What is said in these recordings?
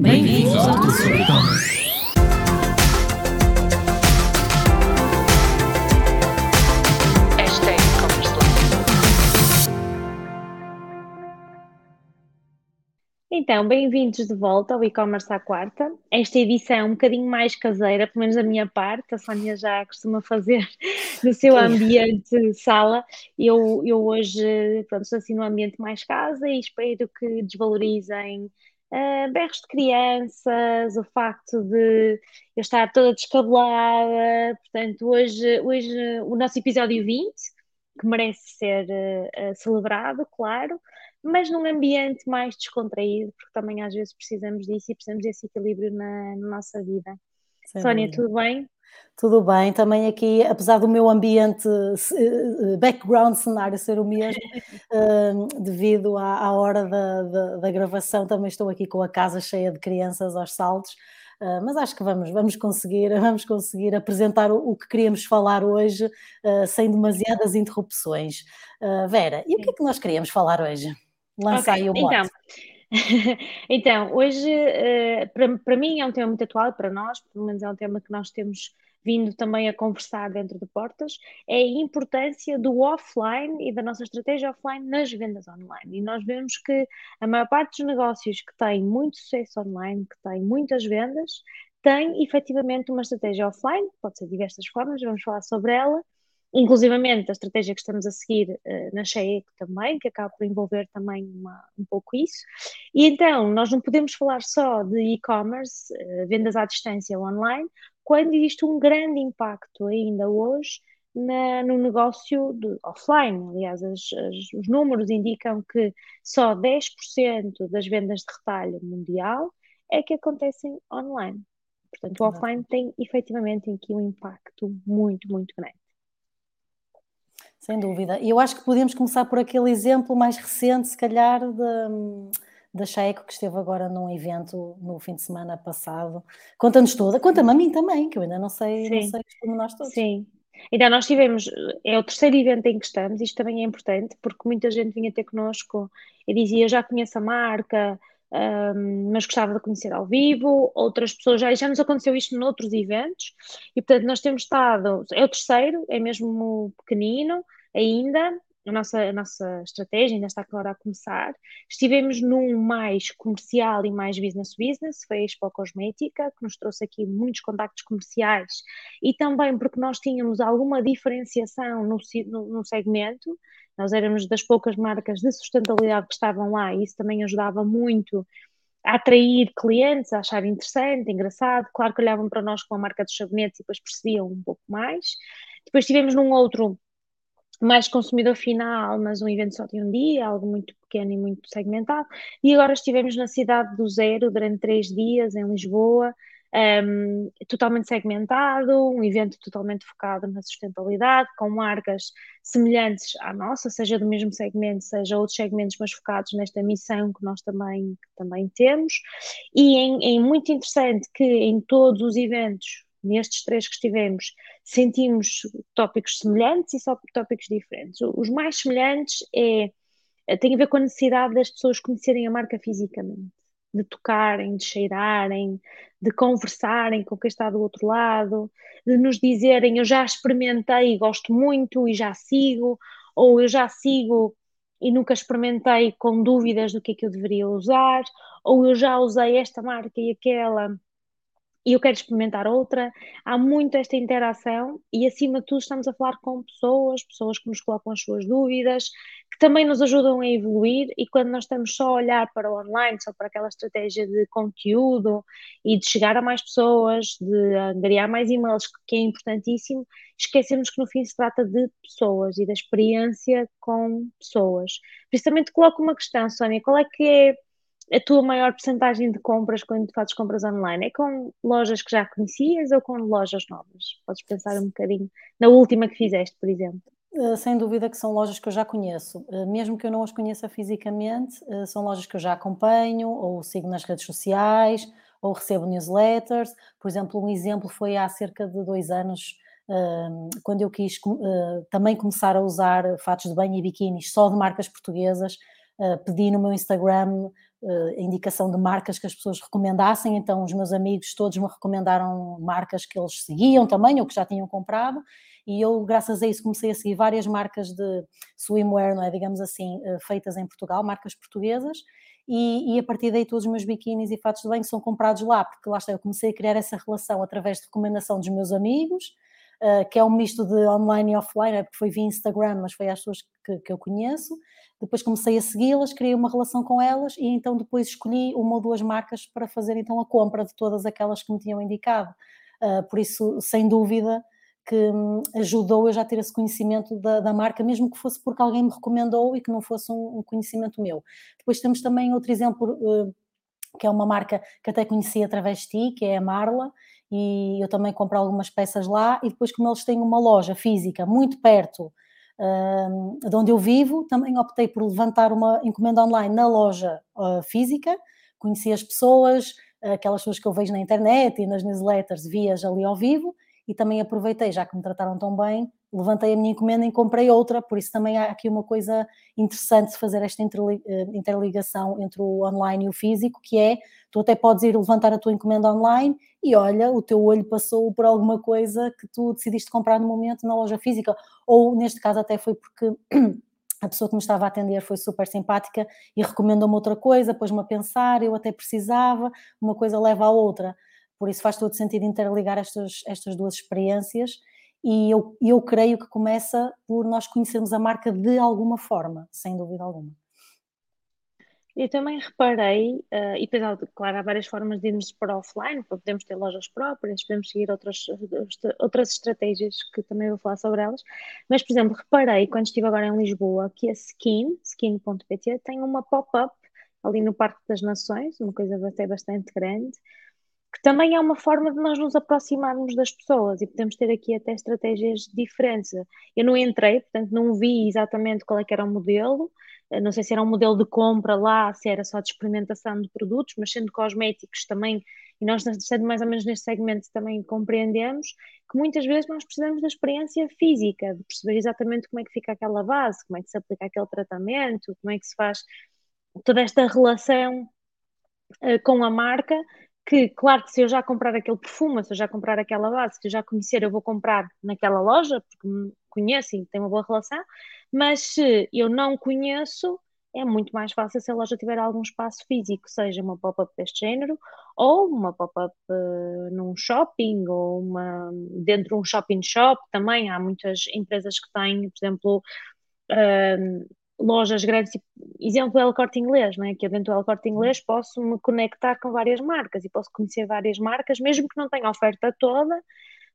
Bem-vindos ao Tudo E-Commerce. Então, bem-vindos de volta ao e-commerce à quarta. Esta edição é um bocadinho mais caseira, pelo menos da minha parte, a Sónia já costuma fazer no seu ambiente sala. Eu, eu hoje, pronto, estou assim no ambiente mais casa e espero que desvalorizem uh, berros de crianças, o facto de eu estar toda descabelada. Portanto, hoje, hoje o nosso episódio 20, que merece ser uh, celebrado, claro mas num ambiente mais descontraído, porque também às vezes precisamos disso e precisamos desse equilíbrio na, na nossa vida. Sem Sónia, dúvida. tudo bem? Tudo bem, também aqui, apesar do meu ambiente, eh, background cenário ser o mesmo, uh, devido à, à hora da, da, da, gravação, também estou aqui com a casa cheia de crianças aos saltos, uh, mas acho que vamos, vamos, conseguir, vamos conseguir apresentar o, o que queríamos falar hoje uh, sem demasiadas interrupções. Vera, e o que é que nós queríamos falar hoje? Lança okay, aí o mote. Então, então hoje, para, para mim, é um tema muito atual, para nós, pelo menos é um tema que nós temos vindo também a conversar dentro de portas, é a importância do offline e da nossa estratégia offline nas vendas online. E nós vemos que a maior parte dos negócios que têm muito sucesso online, que têm muitas vendas, tem efetivamente uma estratégia offline, pode ser de diversas formas, vamos falar sobre ela, inclusivamente a estratégia que estamos a seguir uh, na Cheeco também, que acaba por envolver também uma, um pouco isso. E então, nós não podemos falar só de e-commerce, uh, vendas à distância online, quando existe um grande impacto ainda hoje na, no negócio de offline. Aliás, as, as, os números indicam que só 10% das vendas de retalho mundial é que acontecem online. Portanto, o offline tem efetivamente aqui um impacto muito, muito grande. Sem dúvida. E eu acho que podemos começar por aquele exemplo mais recente, se calhar, da, da Checo, que esteve agora num evento no fim de semana passado. Conta-nos toda, conta-me a mim também, que eu ainda não sei, Sim. não sei como nós todos. Sim. Então, nós tivemos, é o terceiro evento em que estamos, isto também é importante, porque muita gente vinha ter connosco e dizia, já conheço a marca, um, mas gostava de conhecer ao vivo, outras pessoas, já, já nos aconteceu isto noutros eventos, e portanto nós temos estado, é o terceiro, é mesmo pequenino, ainda, a nossa, a nossa estratégia ainda está agora a começar. Estivemos num mais comercial e mais business business, foi a Expo Cosmética, que nos trouxe aqui muitos contactos comerciais e também porque nós tínhamos alguma diferenciação no, no, no segmento, nós éramos das poucas marcas de sustentabilidade que estavam lá e isso também ajudava muito a atrair clientes, a achar interessante, engraçado. Claro que olhavam para nós com a marca dos sabonetes e depois percebiam um pouco mais. Depois tivemos num outro mais consumidor final, mas um evento só de um dia, algo muito pequeno e muito segmentado. E agora estivemos na cidade do zero durante três dias em Lisboa, um, totalmente segmentado, um evento totalmente focado na sustentabilidade, com marcas semelhantes à nossa, seja do mesmo segmento, seja outros segmentos, mas focados nesta missão que nós também, que também temos. E é muito interessante que em todos os eventos nestes três que estivemos, sentimos tópicos semelhantes e só tópicos diferentes. Os mais semelhantes é, é tem a ver com a necessidade das pessoas conhecerem a marca fisicamente, de tocarem, de cheirarem, de conversarem com quem está do outro lado, de nos dizerem eu já experimentei e gosto muito e já sigo, ou eu já sigo e nunca experimentei com dúvidas do que é que eu deveria usar, ou eu já usei esta marca e aquela e eu quero experimentar outra. Há muito esta interação e, acima de tudo, estamos a falar com pessoas, pessoas que nos colocam as suas dúvidas, que também nos ajudam a evoluir. E quando nós estamos só a olhar para o online, só para aquela estratégia de conteúdo e de chegar a mais pessoas, de angariar mais e-mails, que é importantíssimo, esquecemos que no fim se trata de pessoas e da experiência com pessoas. Precisamente coloco uma questão, Sónia: qual é que é a tua maior porcentagem de compras quando fazes compras online? É com lojas que já conhecias ou com lojas novas? Podes pensar um bocadinho na última que fizeste, por exemplo. Eh, sem dúvida que são lojas que eu já conheço, eh, mesmo que eu não as conheça fisicamente, eh, são lojas que eu já acompanho, ou sigo nas redes sociais, ou recebo newsletters. Por exemplo, um exemplo foi há cerca de dois anos, quando eu quis também começar a usar fatos de banho e biquínis só de marcas portuguesas, pedi no meu Instagram uh, indicação de marcas que as pessoas recomendassem, então os meus amigos todos me recomendaram marcas que eles seguiam também ou que já tinham comprado, e eu, graças a isso, comecei a seguir várias marcas de swimwear, não é, digamos assim, uh, feitas em Portugal, marcas portuguesas, e, e, a partir daí todos os meus biquínis e fatos de banho são comprados lá, porque lá está, eu comecei a criar essa relação através de recomendação dos meus amigos, uh, que é um misto de online e offline, é porque foi via Instagram, mas foi às pessoas que, que eu conheço, depois comecei a segui-las, criei uma relação com elas e então depois escolhi uma ou duas marcas para fazer então a compra de todas aquelas que me tinham indicado. Uh, por isso, sem dúvida, que hum, ajudou eu já ter esse conhecimento da, da, marca, mesmo que fosse porque alguém me recomendou e que não fosse um, um conhecimento meu. Depois temos também outro exemplo, uh, que é uma marca que até conheci através de ti, que é a Marla, e eu também compro algumas peças lá, e depois como eles têm uma loja física muito perto de onde eu vivo, também optei por levantar uma encomenda online na loja uh, física, conheci as pessoas, aquelas pessoas que eu vejo na internet e nas newsletters, vias ali ao vivo, e também aproveitei, já que me trataram tão bem, levantei a minha encomenda e comprei outra, por isso também há aqui uma coisa interessante de fazer esta eh, interligação entre o online e o físico, que é, tu até podes ir levantar a tua encomenda online e olha, o teu olho passou por alguma coisa que tu decidiste comprar no momento na loja física, ou neste caso até foi porque a pessoa que me estava a atender foi super simpática e recomendou-me outra coisa, pôs-me a pensar, eu até precisava, uma coisa leva à outra. Por isso faz todo sentido interligar estas, estas duas experiências e eu, eu creio que começa por nós conhecermos a marca de alguma forma, sem dúvida alguma. Eu também reparei, uh, e depois, claro, há várias formas de irmos para offline, podemos ter lojas próprias, podemos seguir outras, outras estratégias que também vou falar sobre elas, mas, por exemplo, reparei quando estive agora em Lisboa que a Skin, skin.pt, tem uma pop-up ali no Parque das Nações, uma coisa até bastante grande, que também é uma forma de nós nos aproximarmos das pessoas e podemos ter aqui até estratégias diferentes. Eu não entrei, portanto não vi exatamente qual é que era o modelo, eh, não sei se era um modelo de compra lá, se era só de experimentação de produtos, mas sendo cosméticos também, e nós sendo mais ou menos neste segmento também compreendemos que muitas vezes nós precisamos da experiência física, de perceber exatamente como é que fica aquela base, como é que se aplica aquele tratamento, como é que se faz toda esta relação uh, com a marca que, claro que se eu já comprar aquele perfume, se eu já comprar aquela base, se eu já conhecer, eu vou comprar naquela loja, porque me conheço e tenho uma boa relação, mas se eu não conheço, é muito mais fácil se a loja tiver algum espaço físico, seja uma pop-up deste género, ou uma pop-up uh, num shopping, ou uma dentro de um shopping shop também. Há muitas empresas que têm, por exemplo, uh, lojas grandes, exemplo El Corte Inglês, né? que eu dentro do El Corte Inglês posso me conectar com várias marcas e posso conhecer várias marcas, mesmo que não tenha oferta toda,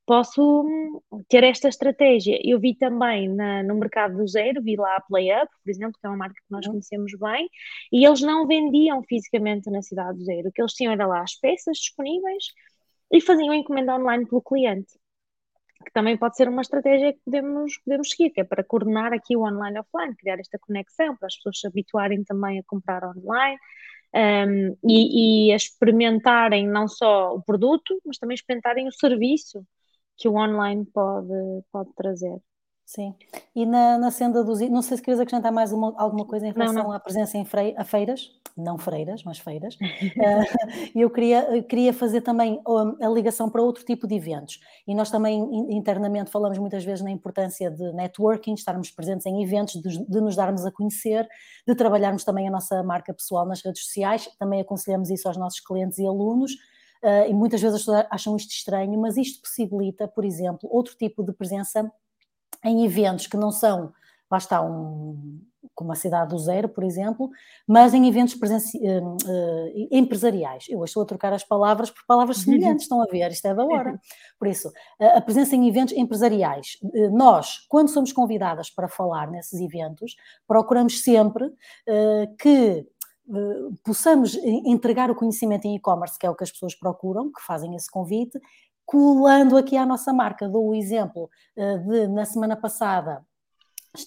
posso hum, ter esta estratégia. Eu vi também na, no mercado do zero, vi lá a PlayUp, por exemplo, que é uma marca que nós uhum. conhecemos bem, e eles não vendiam fisicamente na cidade do zero, o que eles tinham era lá as peças disponíveis e faziam encomenda online pelo cliente que também pode ser uma estratégia que podemos, podemos seguir, que é para coordenar aqui o online e offline, criar esta conexão, para as pessoas se habituarem também a comprar online um, e, e a experimentarem não só o produto, mas também experimentarem o serviço que o online pode, pode trazer. Sim. E na, na senda dos. Não sei se queres acrescentar mais uma, alguma coisa em relação não, não. à presença em frei, a feiras, não freiras, mas feiras. uh, eu queria, queria fazer também a ligação para outro tipo de eventos. E nós também internamente falamos muitas vezes na importância de networking, estarmos presentes em eventos, de, de nos darmos a conhecer, de trabalharmos também a nossa marca pessoal nas redes sociais. Também aconselhamos isso aos nossos clientes e alunos. Uh, e muitas vezes as pessoas acham isto estranho, mas isto possibilita, por exemplo, outro tipo de presença em eventos que não são, lá está, um, como a Cidade do Zero, por exemplo, mas em eventos presenci- uh, uh, empresariais. Eu estou a trocar as palavras por palavras uhum. semelhantes, estão a ver, isto é da hora. Por isso, a presença em eventos empresariais. Uh, nós, quando somos convidadas para falar nesses eventos, procuramos sempre que possamos entregar o conhecimento em e-commerce, que é o que as pessoas procuram, que fazem esse convite, colando aqui à nossa marca. Dou o exemplo uh, de, na semana passada,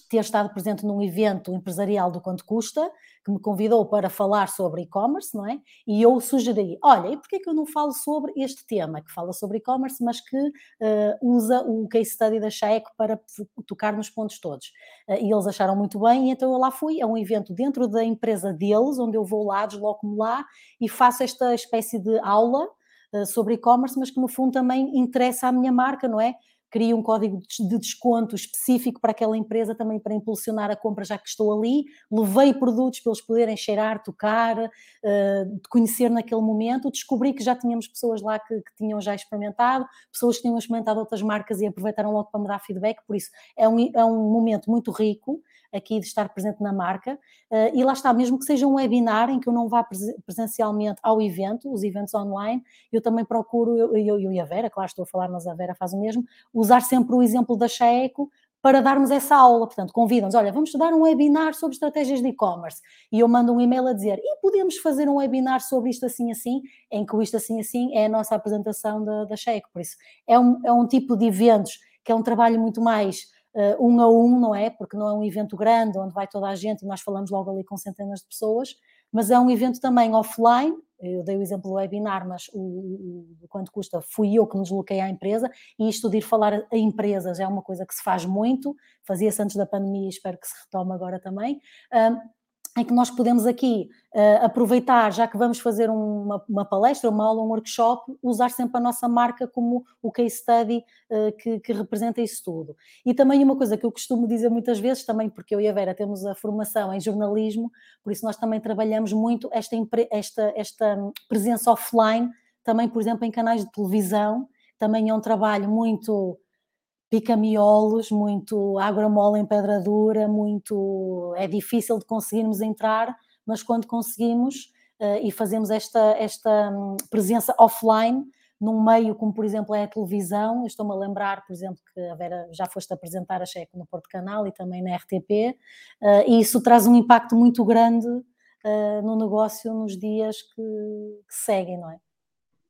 ter estado presente num evento empresarial do Quanto Custa, que me convidou para falar sobre e-commerce, não é? E eu sugeri, olha, e porquê que eu não falo sobre este tema, que fala sobre e-commerce, mas que uh, usa o case study da Chaeco para tocar nos pontos todos. Uh, e eles acharam muito bem, e então eu lá fui, é um evento dentro da empresa deles, onde eu vou lá, desloco-me lá e faço esta espécie de aula sobre e-commerce, mas que no fundo também interessa à minha marca, não é? cria um código de desconto específico para aquela empresa também para impulsionar a compra já que estou ali, levei produtos para eles poderem cheirar, tocar, uh, conhecer naquele momento, descobri que já tínhamos pessoas lá que, que, tinham já experimentado, pessoas que tinham experimentado outras marcas e aproveitaram logo para me dar feedback, por isso é um, é um momento muito rico aqui de estar presente na marca. Uh, e lá está, mesmo que seja um webinar em que eu não vá presencialmente ao evento, os eventos online, eu também procuro, eu, eu, eu e a Vera, claro, estou a falar, mas a Vera faz o mesmo, usar sempre o exemplo da Chaeco para darmos essa aula. Portanto, convidam-nos, olha, vamos estudar um webinar sobre estratégias de e-commerce. E eu mando um e-mail a dizer, e podemos fazer um webinar sobre isto assim assim, em que o isto assim assim é a nossa apresentação da, da Chaeco. Por isso, é um, é um tipo de eventos que é um trabalho muito mais uh, um a um, não é? Porque não é um evento grande onde vai toda a gente e nós falamos logo ali com centenas de pessoas, mas é um evento também offline. Eu dei o exemplo do webinar, mas o, o, o quanto custa fui eu que me desloquei à empresa e isto de ir falar a empresas é uma coisa que se faz muito, fazia-se antes da pandemia e espero que se retome agora também em que nós podemos aqui uh, aproveitar, já que vamos fazer uma, uma, palestra, uma aula, um workshop, usar sempre a nossa marca como o case study uh, que, que, representa isso tudo. E também uma coisa que eu costumo dizer muitas vezes, também porque eu e a Vera temos a formação em jornalismo, por isso nós também trabalhamos muito esta, esta, esta presença offline, também, por exemplo, em canais de televisão, também é um trabalho muito pica-miolos, muito água mole em pedra dura, muito é difícil de conseguirmos entrar, mas quando conseguimos uh, e fazemos esta, esta um, presença offline num meio como por exemplo é a televisão, estou-me a lembrar por exemplo que a Vera já foste apresentar a Checo no Porto Canal e também na RTP uh, eh, e isso traz um impacto muito grande uh, no negócio nos dias que, que seguem, não é?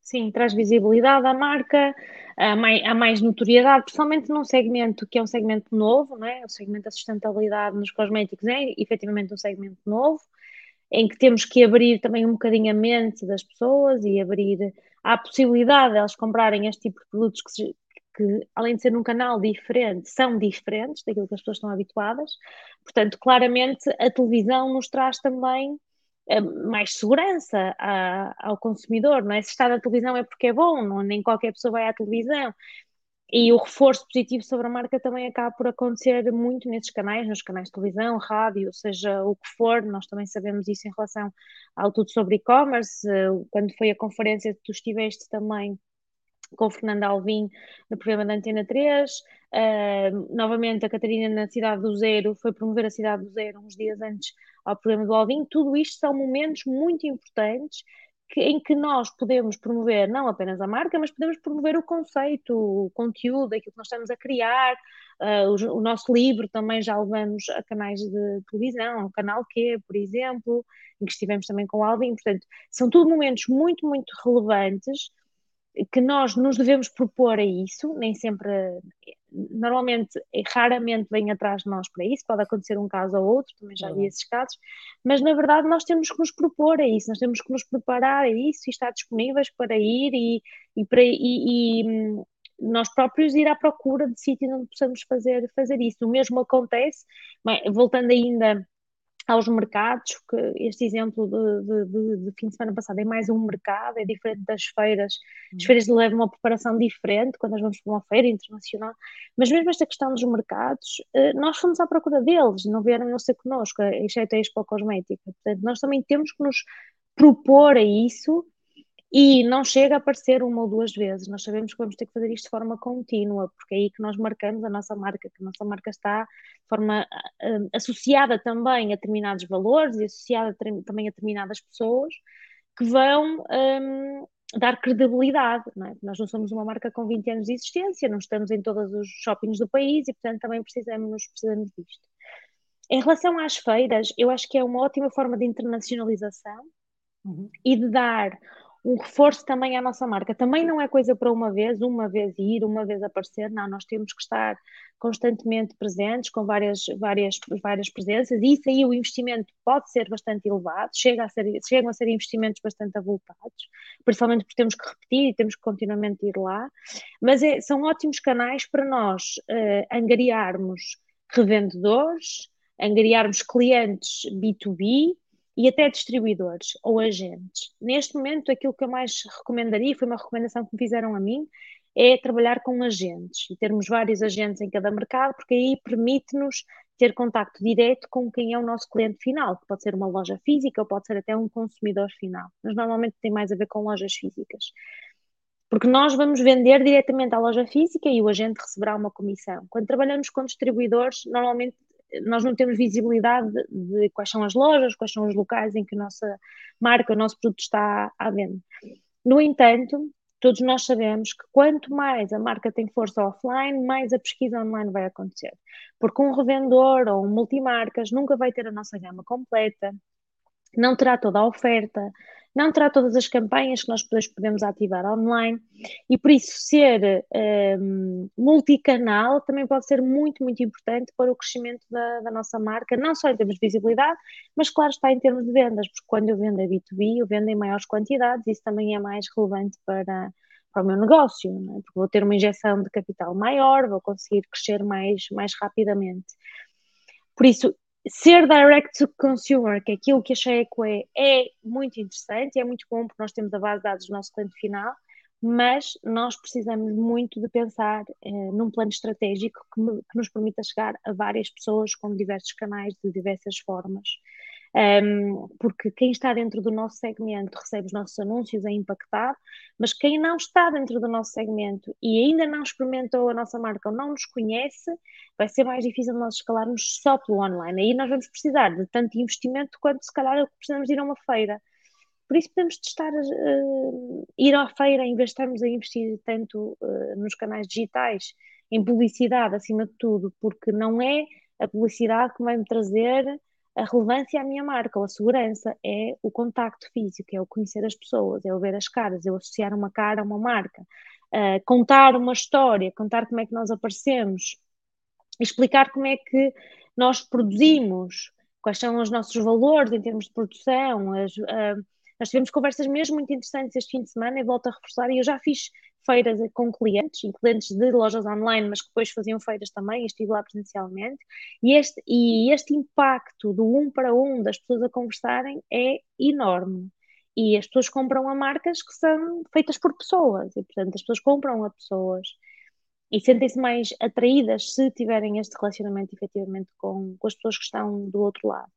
Sim, traz visibilidade à marca, há mais, há mais notoriedade, principalmente num segmento que é um segmento novo, não é? o segmento da sustentabilidade nos cosméticos é efetivamente um segmento novo, em que temos que abrir também um bocadinho a mente das pessoas e abrir a possibilidade de elas comprarem este tipo de produtos que, que, além de ser num canal diferente, são diferentes daquilo que as pessoas estão habituadas. Portanto, claramente a televisão nos traz também mais segurança a, ao consumidor, não é? Se está na televisão é porque é bom, não, nem qualquer pessoa vai à televisão. E o reforço positivo sobre a marca também acaba por acontecer muito nesses canais, nos canais de televisão, rádio, seja o que for, nós também sabemos isso em relação ao tudo sobre e-commerce. Eh, quando foi a conferência que tu estiveste também com Fernanda Alvim no programa da Antena 3. Uh, novamente, a Catarina na Cidade do Zero foi promover a Cidade do Zero uns dias antes ao programa do Alvim. Tudo isto são momentos muito importantes que, em que nós podemos promover não apenas a marca, mas podemos promover o conceito, o conteúdo, aquilo que nós estamos a criar. Uh, o, o, nosso livro também já levamos a canais de televisão, o Canal Q, por exemplo, em que estivemos também com o Alvin. Portanto, são tudo momentos muito, muito relevantes que nós nos devemos propor a isso, nem sempre, normalmente, raramente vem atrás de nós para isso, pode acontecer um caso ou outro, também já vi esses casos, mas na verdade nós temos que nos propor a isso, nós temos que nos preparar a isso e estar disponíveis para ir e, e, para, e, e hum, nós próprios ir à procura de sítio onde possamos fazer, fazer isso. O mesmo acontece, voltando ainda aos mercados, que este exemplo de, de, de, fim de semana passado é mais um mercado, é diferente das feiras. As hum. feiras levam uma preparação diferente quando nós vamos para uma feira internacional, mas mesmo esta questão dos mercados, eh, nós fomos à procura deles, não vieram a ser connosco, exceto a Expo Cosmética. Portanto, nós também temos que nos propor a isso e não chega a aparecer uma ou duas vezes. Nós sabemos que vamos ter que fazer isto de forma contínua, porque é aí que nós marcamos a nossa marca, que a nossa marca está de forma uh, associada também a determinados valores e associada também a determinadas pessoas que vão um, dar credibilidade. Não é? Nós não somos uma marca com 20 anos de existência, não estamos em todos os shoppings do país e, portanto, também precisamos, precisamos disto. Em relação às feiras, eu acho que é uma ótima forma de internacionalização uhum. e de dar um reforço também à nossa marca. Também não é coisa para uma vez, uma vez ir, uma vez aparecer, não, nós temos que estar constantemente presentes, com várias, várias, várias presenças, e isso aí o investimento pode ser bastante elevado, chega a ser, chegam a ser investimentos bastante avultados, principalmente porque temos que repetir e temos que continuamente ir lá, mas é, são ótimos canais para nós uh, angariarmos revendedores, angariarmos clientes B2B, e até distribuidores ou agentes. Neste momento, aquilo que eu mais recomendaria, foi uma recomendação que me fizeram a mim, é trabalhar com agentes e termos vários agentes em cada mercado, porque aí permite-nos ter contacto direto com quem é o nosso cliente final, que pode ser uma loja física ou pode ser até um consumidor final, mas normalmente tem mais a ver com lojas físicas. Porque nós vamos vender diretamente à loja física e o agente receberá uma comissão. Quando trabalhamos com distribuidores, normalmente nós não temos visibilidade de, quais são as lojas, quais são os locais em que a nossa marca, o nosso produto está à venda. No entanto, todos nós sabemos que quanto mais a marca tem força offline, mais a pesquisa online vai acontecer. Porque um revendedor ou um multimarcas nunca vai ter a nossa gama completa, não terá toda a oferta, não terá todas as campanhas que nós depois podemos ativar online e por isso ser um, multicanal também pode ser muito, muito importante para o crescimento da, da, nossa marca, não só em termos de visibilidade, mas claro está em termos de vendas, porque quando eu vendo a B2B, eu vendo em maiores quantidades, isso também é mais relevante para, para o meu negócio, é? porque vou ter uma injeção de capital maior, vou conseguir crescer mais, mais rapidamente. Por isso, ser direct to consumer, que é aquilo que a Checo é, é muito interessante, é muito bom porque nós temos a base de dados do nosso cliente final, mas nós precisamos muito de pensar eh, num plano estratégico que, me, que, nos permita chegar a várias pessoas com diversos canais, de diversas formas um, porque quem está dentro do nosso segmento recebe os nossos anúncios, é impactado, mas quem não está dentro do nosso segmento e ainda não experimentou a nossa marca ou não nos conhece, vai ser mais difícil nós escalarmos só pelo online. Aí nós vamos precisar de tanto investimento quanto se calhar precisamos ir a uma feira. Por isso podemos testar uh, ir à feira em vez de estarmos a investir tanto uh, nos canais digitais, em publicidade acima de tudo, porque não é a publicidade que vai me trazer a relevância à minha marca ou a segurança é o contacto físico, é o conhecer as pessoas, é o ver as caras, é o associar uma cara a uma marca, uh, contar uma história, contar como é que nós aparecemos, explicar como é que nós produzimos, quais são os nossos valores em termos de produção. As, uh, nós tivemos conversas mesmo muito interessantes este fim de semana e volto a reforçar, e eu já fiz feiras com clientes, e clientes de lojas online, mas que depois faziam feiras também, estive lá presencialmente, e este, e este impacto do um para um das pessoas a conversarem é enorme. E as pessoas compram a marcas que são feitas por pessoas, e portanto as pessoas compram a pessoas e sentem-se mais atraídas se tiverem este relacionamento efetivamente com, com as pessoas que estão do outro lado.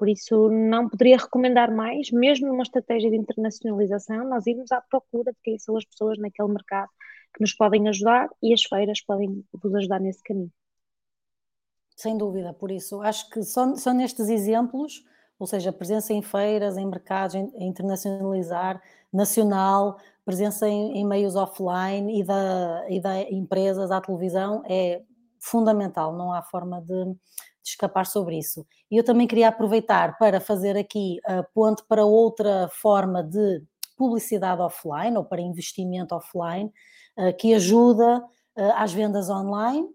Por isso, não poderia recomendar mais, mesmo numa estratégia de internacionalização, nós irmos à procura de quem são as pessoas naquele mercado que nos podem ajudar e as feiras podem vos ajudar nesse caminho. Sem dúvida, por isso, acho que só, só nestes exemplos, ou seja, presença em feiras, em mercados, em, internacionalizar, nacional, presença em, em, meios offline e da, e da empresas à televisão é fundamental, não há forma de escapar sobre isso. E eu também queria aproveitar para fazer aqui a ponte para outra forma de publicidade offline ou para investimento offline eh, que ajuda eh, às vendas online.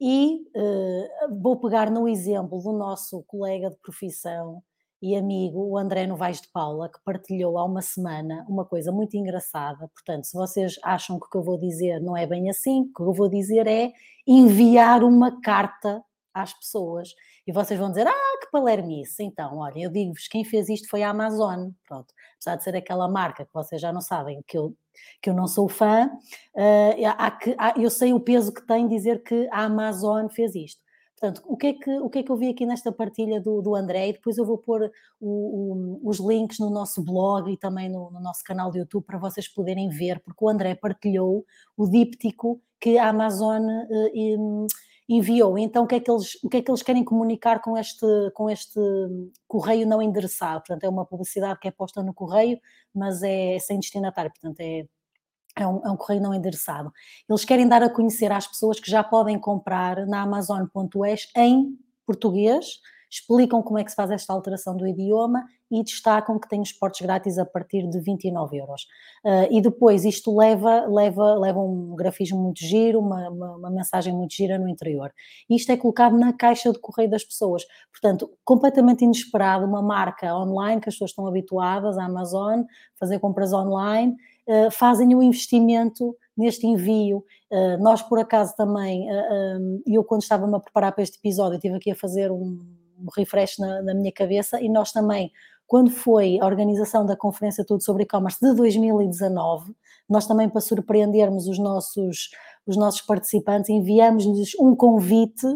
E eh, vou pegar no exemplo do nosso colega de profissão e amigo, o André Novaes de Paula, que partilhou há uma semana uma coisa muito engraçada. Portanto, se vocês acham que o que eu vou dizer não é bem assim, o que eu vou dizer é enviar uma carta às pessoas. E vocês vão dizer, ah, que palermice. Então, olha, eu digo-vos, quem fez isto foi a Amazon. Pronto. Apesar de ser aquela marca que vocês já não sabem que eu, que eu não sou fã, uh, há que, há, eu sei o peso que tem dizer que a Amazon fez isto. Portanto, o que, é que, o que é que eu vi aqui nesta partilha do, do André? E depois eu vou pôr o, o, os links no nosso blog e também no, no, nosso canal de YouTube para vocês poderem ver, porque o André partilhou o díptico que a Amazon uh, enviou. Então, o que, é que eles, o que é que eles querem comunicar com este, com este correio não endereçado? Portanto, é uma publicidade que é posta no correio, mas é sem destinatário, portanto, é, é um, é um, correio não endereçado. Eles querem dar a conhecer às pessoas que já podem comprar na Amazon.es em português explicam como é que se faz esta alteração do idioma e destacam que tem os portos grátis a partir de 29 euros. Uh, e depois isto leva, leva, leva um grafismo muito giro, uma, uma, uma, mensagem muito gira no interior. Isto é colocado na caixa de correio das pessoas. Portanto, completamente inesperado, uma marca online que as pessoas estão habituadas, a Amazon, fazer compras online, uh, fazem o um investimento neste envio. Uh, nós, por acaso, também, eu quando estava-me a preparar para este episódio, estive aqui a fazer um, um refresh na, na, minha cabeça e nós também, quando foi a organização da Conferência Tudo sobre E-Commerce de 2019, nós também, para surpreendermos os nossos, os nossos participantes, enviamos-lhes um convite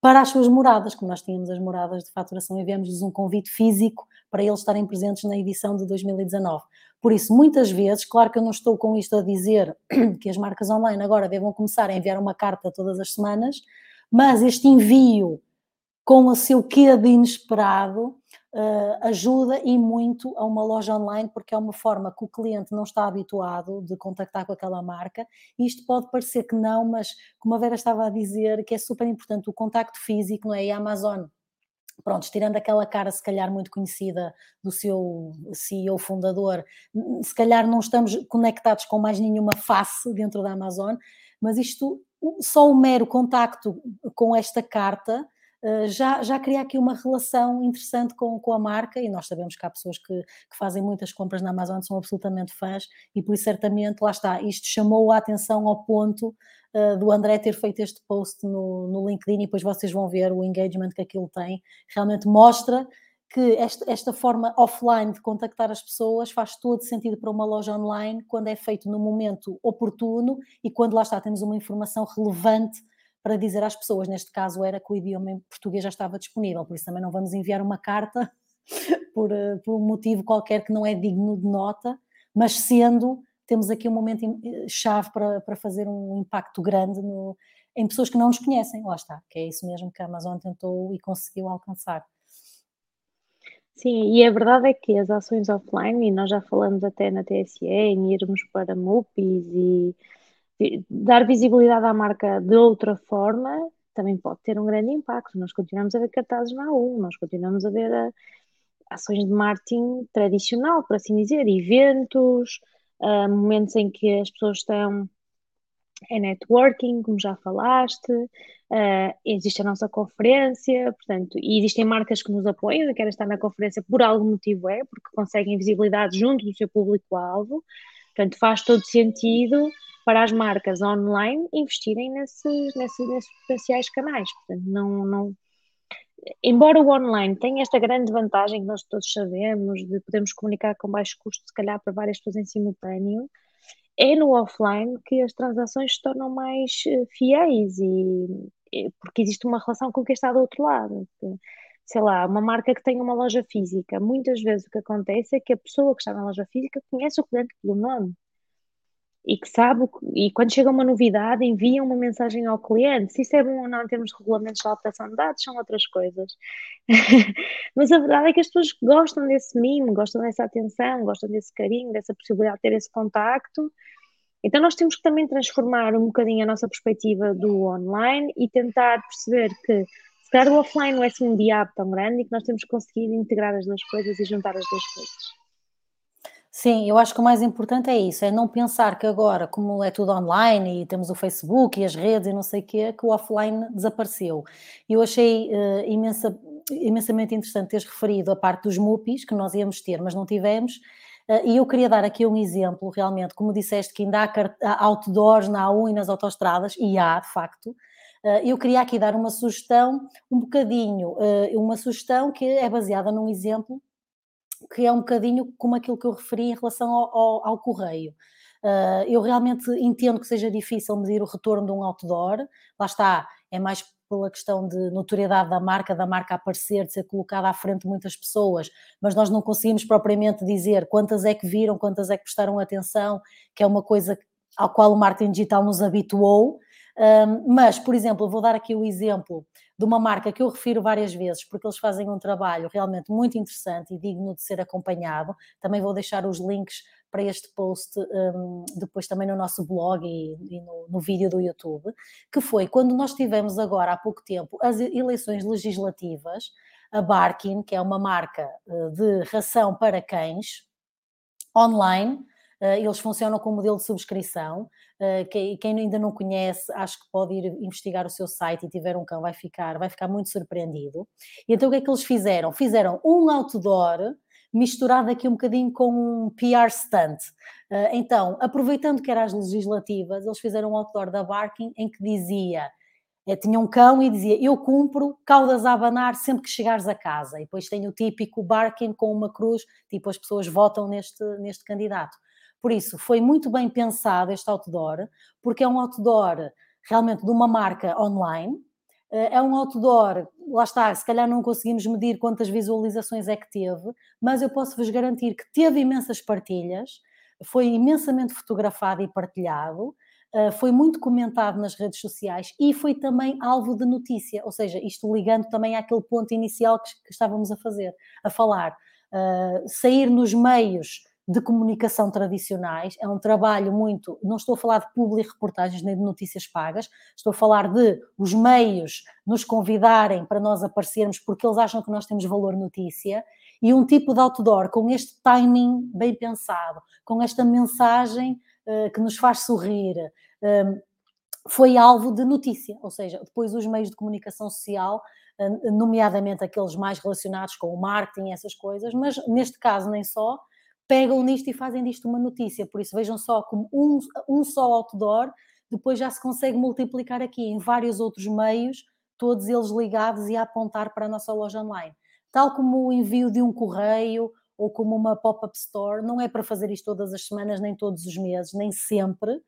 para as suas moradas, como nós tínhamos as moradas de faturação, enviamos-lhes um convite físico para eles estarem presentes na edição de 2019. Por isso, muitas vezes, claro que eu não estou com isto a dizer que as marcas online agora devam começar a enviar uma carta todas as semanas, mas este envio com o seu quê de inesperado uh, ajuda e muito a uma loja online, porque é uma forma que o cliente não está habituado de contactar com aquela marca. Isto pode parecer que não, mas como a Vera estava a dizer, que é super importante o contacto físico, não é? E a Amazon pronto, tirando aquela cara se calhar muito conhecida do seu CEO fundador, se calhar não estamos conectados com mais nenhuma face dentro da Amazon, mas isto, só o mero contacto com esta carta eh, já, já cria aqui uma relação interessante com, com a marca e nós sabemos que há pessoas que, que fazem muitas compras na Amazon, são absolutamente fãs e por isso certamente, lá está, isto chamou a atenção ao ponto uh, do André ter feito este post no, no LinkedIn e depois vocês vão ver o engagement que aquilo tem, realmente mostra que esta, esta, forma offline de contactar as pessoas faz todo sentido para uma loja online quando é feito no momento oportuno e quando lá está, temos uma informação relevante para dizer às pessoas, neste caso era que o idioma em português já estava disponível, por isso também não vamos enviar uma carta por, eh, por um motivo qualquer que não é digno de nota, mas sendo, temos aqui um momento eh, chave para, para fazer um impacto grande no, em pessoas que não nos conhecem, lá está, que é isso mesmo que a Amazon tentou e conseguiu alcançar. Sim, e a verdade é que as ações offline, e nós já falamos até na TSE, em irmos para MUPIs e dar visibilidade à marca de outra forma também pode ter um grande impacto. Nós continuamos a ver cartazes na U, nós continuamos a ver a, eh, ações de marketing tradicional, por assim dizer, eventos, uh, momentos em que as pessoas estão em networking, como já falaste, uh, existe a nossa conferência, portanto, e existem marcas que nos apoiam querem estar na conferência por algum motivo é, porque conseguem visibilidade junto do seu público-alvo, portanto, faz todo sentido para as marcas online investirem nesses, nesses, nesses potenciais canais. Portanto, não, não, embora o online tenha esta grande vantagem que nós todos sabemos de podermos comunicar com baixo custo, se calhar para várias pessoas em simultâneo, é no offline que as transações se tornam mais eh, fiéis e porque existe uma relação com quem está do outro lado. Sei lá, uma marca que tem uma loja física, muitas vezes o que acontece é que a pessoa que está na loja física conhece o cliente pelo nome e que sabe, e quando chega uma novidade, envia uma mensagem ao cliente. Se isso é bom ou não em termos de regulamentos de alteração de dados, são outras coisas. Mas a verdade é que as pessoas gostam desse mimo, gostam dessa atenção, gostam desse carinho, dessa possibilidade de ter esse contacto. Então nós temos que também transformar um bocadinho a nossa perspectiva do online e tentar perceber que se calhar o offline não é assim um diabo tão grande e que nós temos que conseguir integrar as duas coisas e juntar as duas coisas. Sim, eu acho que o mais importante é isso, é não pensar que agora, como é tudo online e temos o Facebook e as redes e não sei o quê, que o offline desapareceu. Eu achei uh, imensa, imensamente interessante teres referido a parte dos MUPIs, que nós íamos ter, mas não tivemos, uh, e eu queria dar aqui um exemplo, realmente, como disseste que ainda há outdoors na A1 e nas autostradas, e há, de facto, uh, eu queria aqui dar uma sugestão, um bocadinho, uma sugestão que é baseada num exemplo que é um bocadinho como aquilo que eu referi em relação ao, ao, ao correio. Uh, eu realmente entendo que seja difícil medir o retorno de um outdoor, lá está, é mais pela questão de notoriedade da marca, da marca aparecer, de ser colocada à frente de muitas pessoas, mas nós não conseguimos propriamente dizer quantas é que viram, quantas é que prestaram atenção, que é uma coisa ao qual o marketing digital nos habituou, um, mas, por exemplo, vou dar aqui o exemplo de uma marca que eu refiro várias vezes, porque eles fazem um trabalho realmente muito interessante e digno de ser acompanhado. Também vou deixar os links para este post um, depois também no nosso blog e, e no, no, vídeo do YouTube, que foi quando nós tivemos agora há pouco tempo as eleições legislativas. a Barkin, que é uma marca uh, de ração para cães, online. Uh, eles funcionam com modelo de subscrição. Uh, quem, quem, ainda não conhece, acho que pode ir investigar o seu site e tiver um cão, vai ficar, vai ficar muito surpreendido. E então o que é que eles fizeram? Fizeram um outdoor misturado aqui um bocadinho com um PR stunt. Uh, então, aproveitando que eram as legislativas, eles fizeram um outdoor da Barking em que dizia é, tinha um cão e dizia: Eu cumpro, caudas a abanar sempre que chegares a casa. E depois tem o típico barking com uma cruz, tipo as pessoas votam neste, neste candidato. Por isso, foi muito bem pensado este outdoor, porque é um outdoor realmente de uma marca online. Eh, é um outdoor, lá está, se calhar não conseguimos medir quantas visualizações é que teve, mas eu posso vos garantir que teve imensas partilhas, foi imensamente fotografado e partilhado. Ah, foi muito comentado nas redes sociais e foi também alvo de notícia, ou seja, isto ligando também àquele ponto inicial que, estávamos a fazer, a falar. Uh, sair nos meios de comunicação tradicionais, é um trabalho muito, não estou a falar de public reportagens nem de notícias pagas, estou a falar de os meios nos convidarem para nós aparecermos porque eles acham que nós temos valor notícia e um tipo de outdoor com este timing bem pensado, com esta mensagem uh, que nos faz sorrir, um, foi alvo de notícia, ou seja, depois os meios de comunicação social, nomeadamente aqueles mais relacionados com o marketing e essas coisas, mas neste caso nem só, pegam nisto e fazem disto uma notícia. Por isso, vejam só como um, um só outdoor depois já se consegue multiplicar aqui em vários outros meios, todos eles ligados e a apontar para a nossa loja online. Tal como o envio de um correio ou como uma pop-up store, não é para fazer isto todas as semanas, nem todos os meses, nem sempre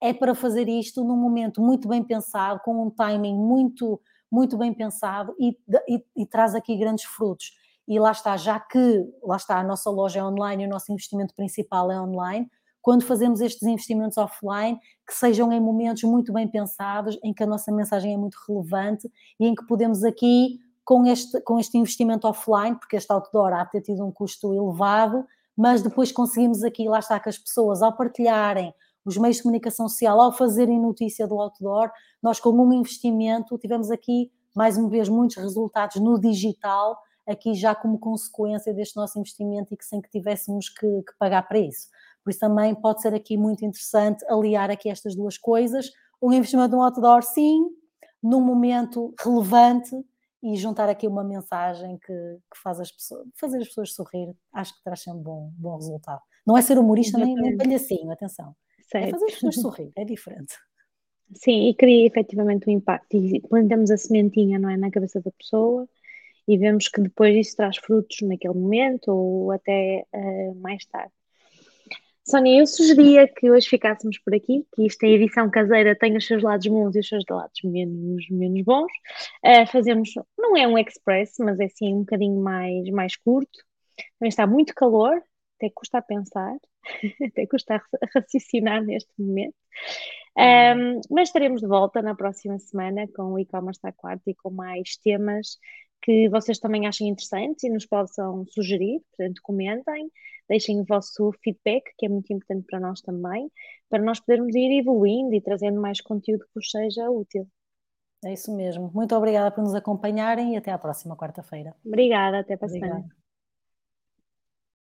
é para fazer isto num momento muito bem pensado, com um timing muito, muito bem pensado e, e, e traz aqui grandes frutos. E lá está, já que lá está a nossa loja é online e o nosso investimento principal é online, quando fazemos estes investimentos offline, que sejam em momentos muito bem pensados, em que a nossa mensagem é muito relevante e em que podemos aqui, com este, com este investimento offline, porque este outdoor há ter tido um custo elevado, mas depois conseguimos aqui, lá está, que as pessoas ao partilharem, os meios de comunicação social, ao fazerem notícia do outdoor, nós com um investimento tivemos aqui, mais uma vez, muitos resultados no digital, aqui já como consequência deste nosso investimento e que sem que tivéssemos que, que pagar para isso. Por isso também pode ser aqui muito interessante aliar aqui estas duas coisas, um investimento no outdoor, sim, num momento relevante e juntar aqui uma mensagem que, que faz as pessoas, fazer as pessoas sorrir, acho que traz sempre bom, bom resultado. Não é ser humorista nem, nem palhacinho, atenção. Certo. É fazer as pessoas sorrir, é diferente. Sim, e cria efetivamente um impacto. E plantamos a sementinha, não é, na cabeça da pessoa e vemos que depois isso traz frutos naquele momento ou até uh, mais tarde. Sónia, eu sugeria que hoje ficássemos por aqui, que isto, a edição caseira, tem os seus lados bons e os seus lados menos, menos bons. Uh, fazemos, não é um express, mas é sim um bocadinho mais, mais curto. Também está muito calor, até custa a pensar, até custa a raciocinar neste momento. Um, mas estaremos de volta na próxima semana com o e-commerce quarta e com mais temas que vocês também achem interessantes e nos possam sugerir, portanto comentem, deixem o vosso feedback, que é muito importante para nós também, para nós podermos ir evoluindo e trazendo mais conteúdo que vos seja útil. É isso mesmo. Muito obrigada por nos acompanharem e até à próxima quarta-feira. Obrigada, até para a semana.